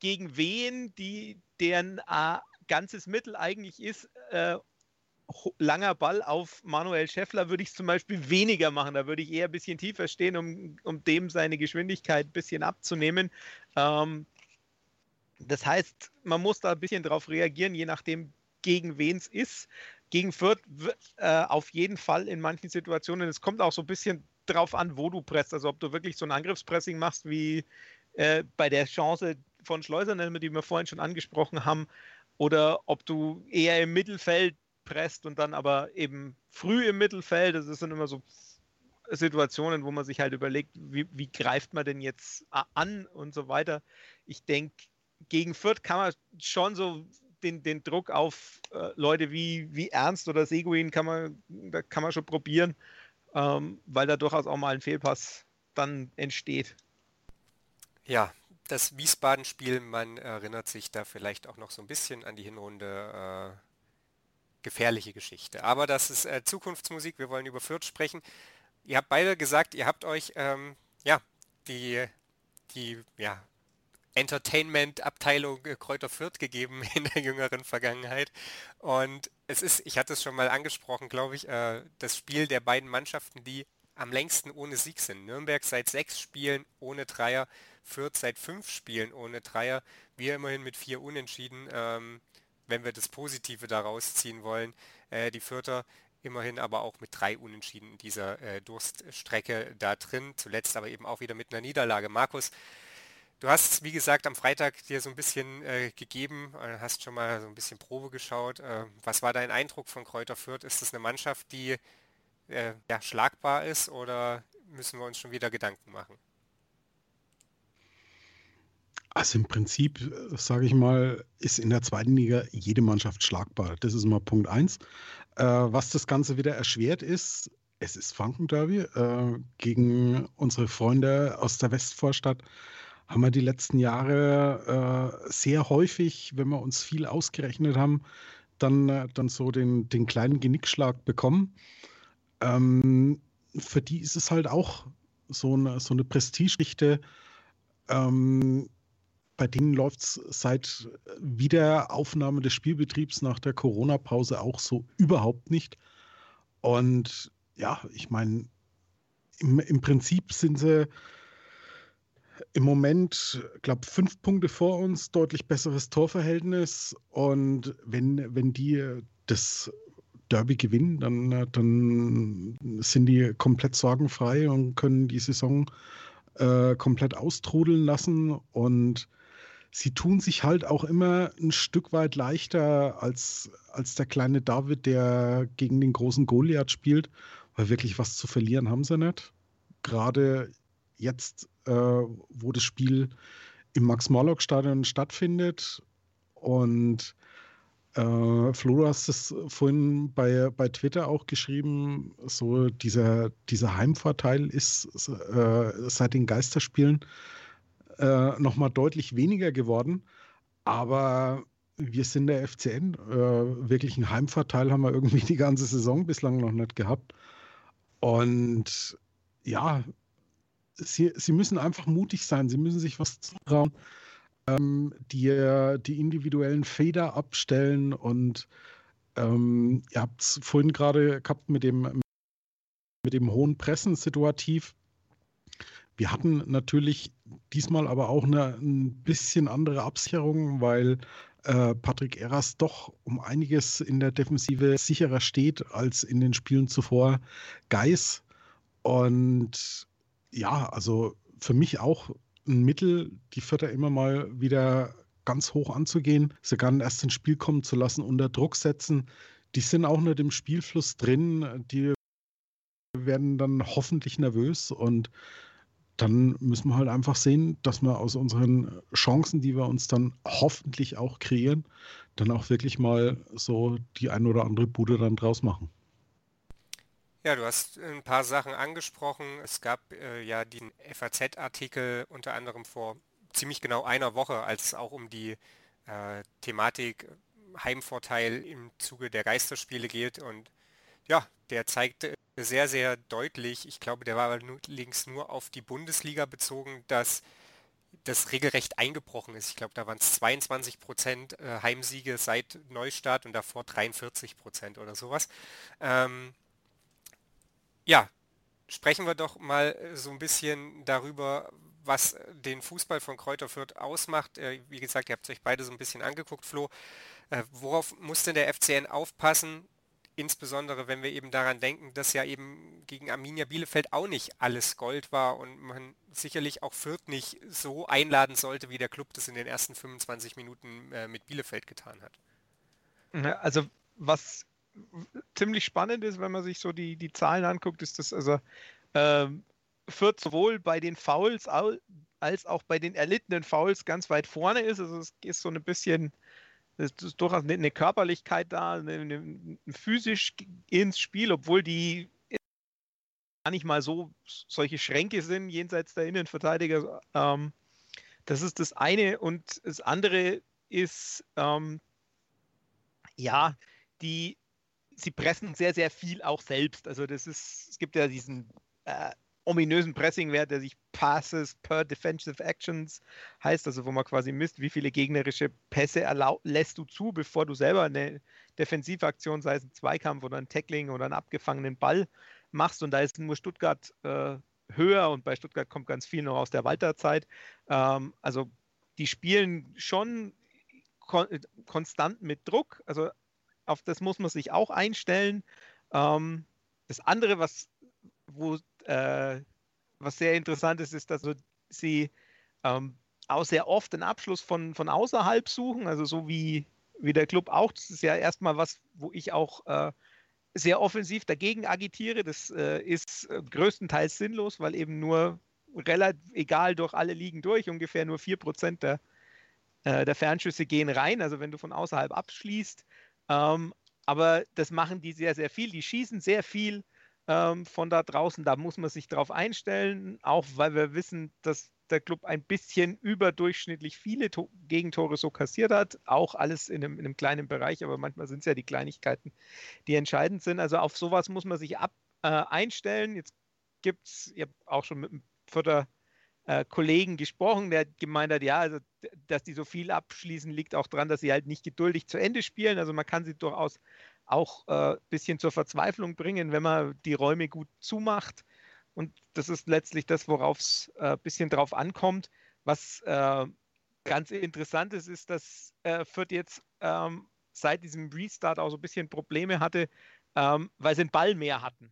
gegen wen, die, deren äh, ganzes Mittel eigentlich ist, äh, langer Ball auf Manuel Schäffler würde ich zum Beispiel weniger machen. Da würde ich eher ein bisschen tiefer stehen, um, um dem seine Geschwindigkeit ein bisschen abzunehmen. Ähm, das heißt, man muss da ein bisschen drauf reagieren, je nachdem, gegen wen es ist. gegen Fürth äh, auf jeden Fall in manchen Situationen. Es kommt auch so ein bisschen drauf an, wo du presst. Also ob du wirklich so ein Angriffspressing machst, wie äh, bei der Chance von Schleusern, die wir vorhin schon angesprochen haben, oder ob du eher im Mittelfeld presst und dann aber eben früh im Mittelfeld. Das sind immer so Situationen, wo man sich halt überlegt, wie, wie greift man denn jetzt an und so weiter. Ich denke, gegen Fürth kann man schon so den, den Druck auf äh, Leute wie, wie Ernst oder Seguin kann man, da kann man schon probieren, ähm, weil da durchaus auch mal ein Fehlpass dann entsteht. Ja, das Wiesbaden-Spiel, man erinnert sich da vielleicht auch noch so ein bisschen an die Hinrunde äh, gefährliche Geschichte. Aber das ist äh, Zukunftsmusik, wir wollen über Fürth sprechen. Ihr habt beide gesagt, ihr habt euch ähm, ja die, die ja, Entertainment-Abteilung äh, Kräuter Fürth gegeben *laughs* in der jüngeren Vergangenheit. Und es ist, ich hatte es schon mal angesprochen, glaube ich, äh, das Spiel der beiden Mannschaften, die am längsten ohne Sieg sind. Nürnberg seit sechs Spielen ohne Dreier, Fürth seit fünf Spielen ohne Dreier, wir immerhin mit vier Unentschieden, ähm, wenn wir das Positive daraus ziehen wollen. Äh, die Fürther immerhin aber auch mit drei Unentschieden in dieser äh, Durststrecke da drin, zuletzt aber eben auch wieder mit einer Niederlage. Markus, du hast wie gesagt am Freitag dir so ein bisschen äh, gegeben, äh, hast schon mal so ein bisschen Probe geschaut. Äh, was war dein Eindruck von Kräuter Fürth? Ist es eine Mannschaft, die äh, ja, schlagbar ist oder müssen wir uns schon wieder Gedanken machen? Also im Prinzip, äh, sage ich mal, ist in der zweiten Liga jede Mannschaft schlagbar. Das ist mal Punkt eins. Äh, was das Ganze wieder erschwert ist, es ist Franken-Derby. Äh, gegen unsere Freunde aus der Westvorstadt haben wir die letzten Jahre äh, sehr häufig, wenn wir uns viel ausgerechnet haben, dann, äh, dann so den, den kleinen Genickschlag bekommen. Ähm, für die ist es halt auch so eine, so eine Prestigeschichte. Ähm, bei denen läuft es seit Wiederaufnahme des Spielbetriebs nach der Corona-Pause auch so überhaupt nicht. Und ja, ich meine, im, im Prinzip sind sie im Moment, glaube fünf Punkte vor uns, deutlich besseres Torverhältnis. Und wenn, wenn die das Derby gewinnen, dann, dann sind die komplett sorgenfrei und können die Saison äh, komplett austrudeln lassen. Und sie tun sich halt auch immer ein Stück weit leichter als, als der kleine David, der gegen den großen Goliath spielt, weil wirklich was zu verlieren haben sie nicht. Gerade jetzt, äh, wo das Spiel im Max-Morlock-Stadion stattfindet und äh, Flo, du hast es vorhin bei, bei Twitter auch geschrieben, so dieser, dieser Heimvorteil ist äh, seit den Geisterspielen äh, nochmal deutlich weniger geworden. Aber wir sind der FCN. Äh, wirklich einen Heimvorteil haben wir irgendwie die ganze Saison bislang noch nicht gehabt. Und ja, sie, sie müssen einfach mutig sein. Sie müssen sich was zutrauen. Ähm, die, die individuellen Feder abstellen. Und ähm, ihr habt es vorhin gerade gehabt mit dem, mit dem hohen Pressen situativ. Wir hatten natürlich diesmal aber auch eine ein bisschen andere Absicherung, weil äh, Patrick Eras doch um einiges in der Defensive sicherer steht als in den Spielen zuvor Geis. Und ja, also für mich auch ein Mittel, die Vierter immer mal wieder ganz hoch anzugehen, sogar erst ins Spiel kommen zu lassen, unter Druck setzen. Die sind auch nicht im Spielfluss drin. Die werden dann hoffentlich nervös und dann müssen wir halt einfach sehen, dass wir aus unseren Chancen, die wir uns dann hoffentlich auch kreieren, dann auch wirklich mal so die ein oder andere Bude dann draus machen. Ja, du hast ein paar Sachen angesprochen. Es gab äh, ja den FAZ-Artikel unter anderem vor ziemlich genau einer Woche, als es auch um die äh, Thematik Heimvorteil im Zuge der Geisterspiele geht. Und ja, der zeigte sehr, sehr deutlich, ich glaube, der war allerdings nur auf die Bundesliga bezogen, dass das regelrecht eingebrochen ist. Ich glaube, da waren es 22 Prozent äh, Heimsiege seit Neustart und davor 43 Prozent oder sowas. Ähm, ja, sprechen wir doch mal äh, so ein bisschen darüber, was den Fußball von Kräuter Fürth ausmacht. Äh, wie gesagt, ihr habt euch beide so ein bisschen angeguckt, Flo. Worauf muss denn der FCN aufpassen, insbesondere wenn wir eben daran denken, dass ja eben gegen Arminia Bielefeld auch nicht alles Gold war und man sicherlich auch Fürth nicht so einladen sollte, wie der Club das in den ersten 25 Minuten äh, mit Bielefeld getan hat. Also was ziemlich spannend ist, wenn man sich so die, die Zahlen anguckt, ist das also ähm, Fürth sowohl bei den Fouls als auch bei den erlittenen Fouls ganz weit vorne ist. Also es ist so ein bisschen es ist durchaus eine Körperlichkeit da, eine, eine, physisch ins Spiel, obwohl die gar nicht mal so solche Schränke sind jenseits der Innenverteidiger. Ähm, das ist das eine. Und das andere ist, ähm, ja, die, sie pressen sehr, sehr viel auch selbst. Also das ist, es gibt ja diesen äh, ominösen Pressing-Wert, der sich Passes per Defensive Actions heißt, also wo man quasi misst, wie viele gegnerische Pässe lässt du zu, bevor du selber eine Defensivaktion, sei es ein Zweikampf oder ein Tackling oder einen abgefangenen Ball machst. Und da ist nur Stuttgart äh, höher und bei Stuttgart kommt ganz viel noch aus der Walterzeit. Ähm, also die spielen schon kon konstant mit Druck. Also auf das muss man sich auch einstellen. Ähm, das andere, was wo äh, was sehr interessant ist, ist, dass sie ähm, auch sehr oft den Abschluss von, von außerhalb suchen, also so wie, wie der Club auch. Das ist ja erstmal was, wo ich auch äh, sehr offensiv dagegen agitiere. Das äh, ist äh, größtenteils sinnlos, weil eben nur relativ egal durch alle Ligen durch, ungefähr nur 4% der, äh, der Fernschüsse gehen rein, also wenn du von außerhalb abschließt. Ähm, aber das machen die sehr, sehr viel. Die schießen sehr viel ähm, von da draußen. Da muss man sich drauf einstellen, auch weil wir wissen, dass der Club ein bisschen überdurchschnittlich viele to Gegentore so kassiert hat. Auch alles in einem, in einem kleinen Bereich, aber manchmal sind es ja die Kleinigkeiten, die entscheidend sind. Also auf sowas muss man sich ab, äh, einstellen. Jetzt gibt es, ich habe auch schon mit einem Förder äh, Kollegen gesprochen, der gemeint hat, ja, also, dass die so viel abschließen, liegt auch daran, dass sie halt nicht geduldig zu Ende spielen. Also man kann sie durchaus auch ein äh, bisschen zur Verzweiflung bringen, wenn man die Räume gut zumacht. Und das ist letztlich das, worauf es ein äh, bisschen drauf ankommt. Was äh, ganz interessant ist, ist, dass äh, Fürth jetzt ähm, seit diesem Restart auch so ein bisschen Probleme hatte, ähm, weil sie einen Ball mehr hatten.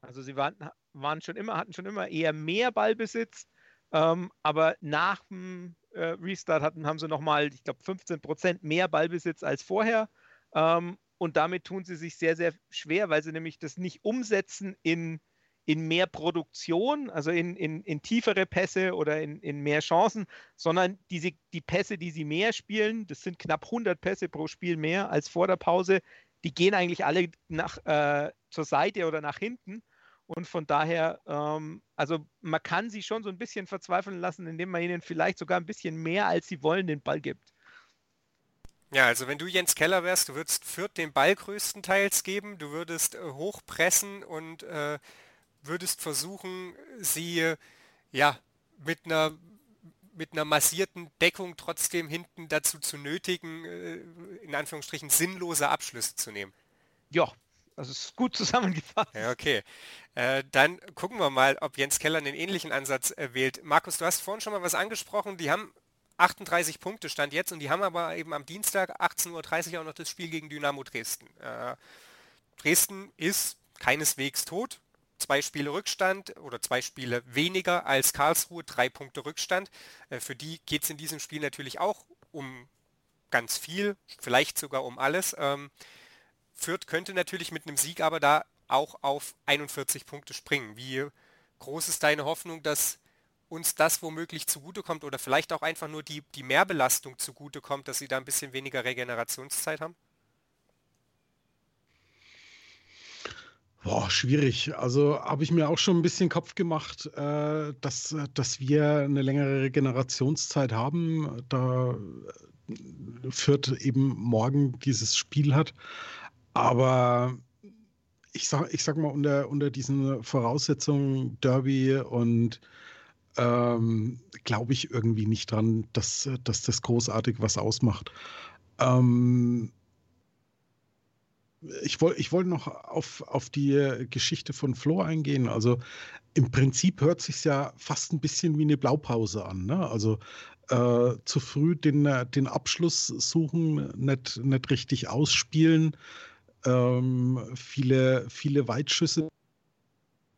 Also sie waren, waren schon immer, hatten schon immer eher mehr Ballbesitz, ähm, aber nach dem äh, Restart hatten, haben sie nochmal, ich glaube, 15 Prozent mehr Ballbesitz als vorher. Ähm, und damit tun sie sich sehr, sehr schwer, weil sie nämlich das nicht umsetzen in, in mehr Produktion, also in, in, in tiefere Pässe oder in, in mehr Chancen, sondern diese, die Pässe, die sie mehr spielen, das sind knapp 100 Pässe pro Spiel mehr als vor der Pause, die gehen eigentlich alle nach, äh, zur Seite oder nach hinten. Und von daher, ähm, also man kann sie schon so ein bisschen verzweifeln lassen, indem man ihnen vielleicht sogar ein bisschen mehr, als sie wollen, den Ball gibt. Ja, also wenn du Jens Keller wärst, du würdest Fürth den Ball größtenteils geben, du würdest äh, hochpressen und äh, würdest versuchen, sie äh, ja mit einer mit einer massierten Deckung trotzdem hinten dazu zu nötigen, äh, in Anführungsstrichen sinnlose Abschlüsse zu nehmen. Ja, das ist gut *laughs* zusammengefasst. Ja, okay. Äh, dann gucken wir mal, ob Jens Keller einen ähnlichen Ansatz äh, wählt. Markus, du hast vorhin schon mal was angesprochen. Die haben 38 Punkte stand jetzt und die haben aber eben am Dienstag 18.30 Uhr auch noch das Spiel gegen Dynamo Dresden. Äh, Dresden ist keineswegs tot. Zwei Spiele Rückstand oder zwei Spiele weniger als Karlsruhe, drei Punkte Rückstand. Äh, für die geht es in diesem Spiel natürlich auch um ganz viel, vielleicht sogar um alles. Ähm, Fürth könnte natürlich mit einem Sieg aber da auch auf 41 Punkte springen. Wie groß ist deine Hoffnung, dass uns das womöglich zugutekommt oder vielleicht auch einfach nur die, die Mehrbelastung zugutekommt, dass sie da ein bisschen weniger Regenerationszeit haben? Boah, schwierig. Also habe ich mir auch schon ein bisschen Kopf gemacht, äh, dass, dass wir eine längere Regenerationszeit haben. Da führt eben morgen dieses Spiel hat. Aber ich sag, ich sag mal, unter, unter diesen Voraussetzungen Derby und ähm, glaube ich irgendwie nicht dran, dass, dass das großartig was ausmacht. Ähm, ich wollte ich wollt noch auf, auf die Geschichte von Flo eingehen. Also im Prinzip hört sich ja fast ein bisschen wie eine Blaupause an. Ne? Also äh, zu früh den, den Abschluss suchen, nicht, nicht richtig ausspielen, ähm, viele, viele Weitschüsse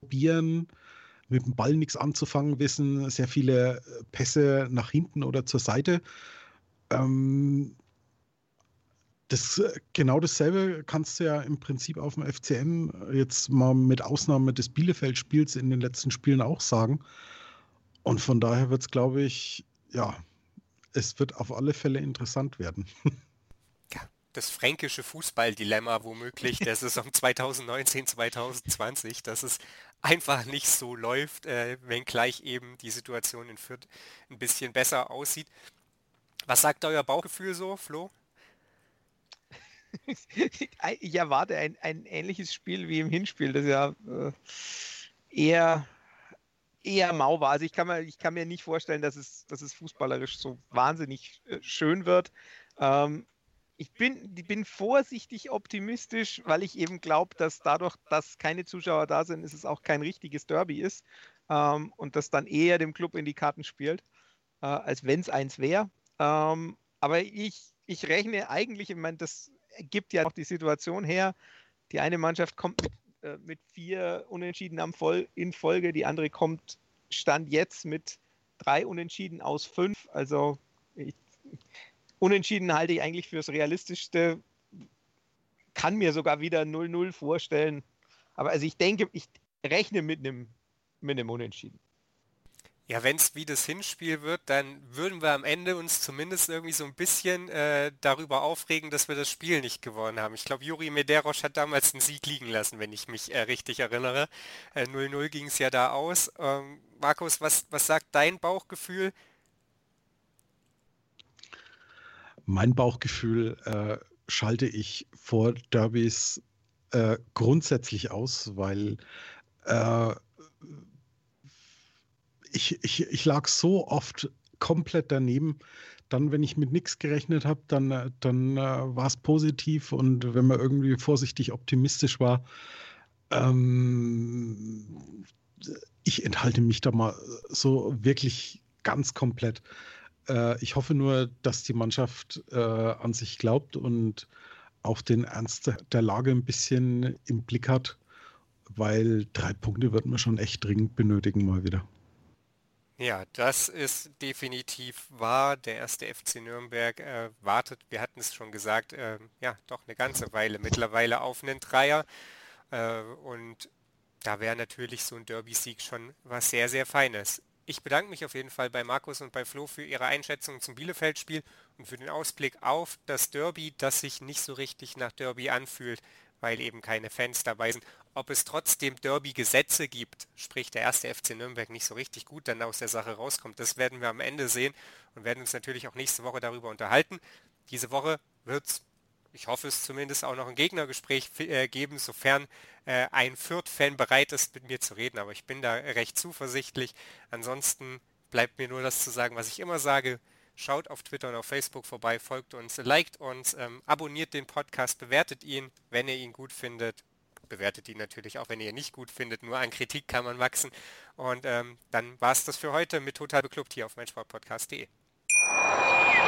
probieren, mit dem Ball nichts anzufangen wissen, sehr viele Pässe nach hinten oder zur Seite. Ähm, das, genau dasselbe kannst du ja im Prinzip auf dem FCN jetzt mal mit Ausnahme des Bielefeld-Spiels in den letzten Spielen auch sagen. Und von daher wird es, glaube ich, ja, es wird auf alle Fälle interessant werden. *laughs* Das fränkische Fußballdilemma womöglich der Saison 2019, 2020, dass es einfach nicht so läuft, äh, wenngleich eben die Situation in Fürth ein bisschen besser aussieht. Was sagt euer Bauchgefühl so, Flo? *laughs* ich erwarte ein, ein ähnliches Spiel wie im Hinspiel, das ja äh, eher, eher mau war. Also ich kann, mir, ich kann mir nicht vorstellen, dass es, dass es fußballerisch so wahnsinnig äh, schön wird. Ähm, ich bin, ich bin vorsichtig optimistisch, weil ich eben glaube, dass dadurch, dass keine Zuschauer da sind, ist es auch kein richtiges Derby ist ähm, und das dann eher dem Club in die Karten spielt, äh, als wenn es eins wäre. Ähm, aber ich, ich rechne eigentlich, ich meine, das gibt ja auch die Situation her, die eine Mannschaft kommt mit, äh, mit vier Unentschieden am Voll, in Folge, die andere kommt Stand jetzt mit drei Unentschieden aus fünf. Also ich, Unentschieden halte ich eigentlich fürs Realistischste. Kann mir sogar wieder 0-0 vorstellen. Aber also ich denke, ich rechne mit einem, mit einem Unentschieden. Ja, wenn es wie das Hinspiel wird, dann würden wir am Ende uns zumindest irgendwie so ein bisschen äh, darüber aufregen, dass wir das Spiel nicht gewonnen haben. Ich glaube, Juri Mederosch hat damals einen Sieg liegen lassen, wenn ich mich äh, richtig erinnere. 0-0 äh, ging es ja da aus. Ähm, Markus, was, was sagt dein Bauchgefühl? Mein Bauchgefühl äh, schalte ich vor Derbys äh, grundsätzlich aus, weil äh, ich, ich, ich lag so oft komplett daneben. Dann, wenn ich mit nichts gerechnet habe, dann, dann äh, war es positiv und wenn man irgendwie vorsichtig optimistisch war, ähm, ich enthalte mich da mal so wirklich ganz komplett. Äh, ich hoffe nur, dass die Mannschaft äh, an sich glaubt und auch den Ernst der Lage ein bisschen im Blick hat, weil drei Punkte wird man schon echt dringend benötigen mal wieder. Ja, das ist definitiv wahr. Der erste FC Nürnberg äh, wartet, wir hatten es schon gesagt, äh, ja, doch eine ganze Weile mittlerweile auf einen Dreier. Äh, und da wäre natürlich so ein Derby-Sieg schon was sehr, sehr Feines. Ich bedanke mich auf jeden Fall bei Markus und bei Flo für ihre Einschätzung zum Bielefeld-Spiel und für den Ausblick auf das Derby, das sich nicht so richtig nach Derby anfühlt weil eben keine Fans dabei sind. Ob es trotzdem Derby-Gesetze gibt, sprich der erste FC Nürnberg nicht so richtig gut dann aus der Sache rauskommt, das werden wir am Ende sehen und werden uns natürlich auch nächste Woche darüber unterhalten. Diese Woche wird es, ich hoffe es zumindest, auch noch ein Gegnergespräch äh, geben, sofern äh, ein Fürth-Fan bereit ist, mit mir zu reden, aber ich bin da recht zuversichtlich. Ansonsten bleibt mir nur das zu sagen, was ich immer sage. Schaut auf Twitter und auf Facebook vorbei, folgt uns, liked uns, ähm, abonniert den Podcast, bewertet ihn, wenn ihr ihn gut findet. Bewertet ihn natürlich auch, wenn ihr ihn nicht gut findet. Nur an Kritik kann man wachsen. Und ähm, dann war es das für heute mit Total Beklubbt hier auf meinsportpodcast.de.